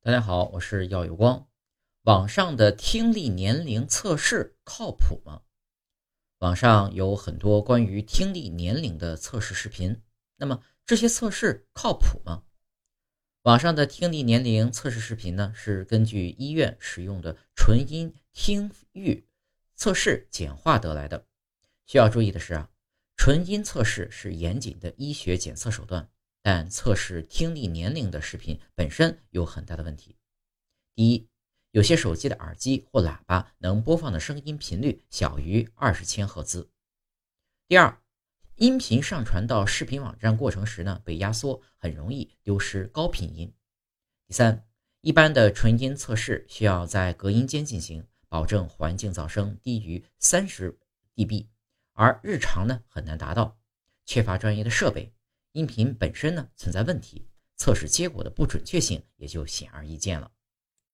大家好，我是耀有光。网上的听力年龄测试靠谱吗？网上有很多关于听力年龄的测试视频，那么这些测试靠谱吗？网上的听力年龄测试视频呢，是根据医院使用的纯音听域测试简化得来的。需要注意的是啊，纯音测试是严谨的医学检测手段。但测试听力年龄的视频本身有很大的问题。第一，有些手机的耳机或喇叭能播放的声音频率小于二十千赫兹。第二，音频上传到视频网站过程时呢，被压缩，很容易丢失高频音。第三，一般的纯音测试需要在隔音间进行，保证环境噪声低于三十 dB，而日常呢很难达到，缺乏专业的设备。音频本身呢存在问题，测试结果的不准确性也就显而易见了。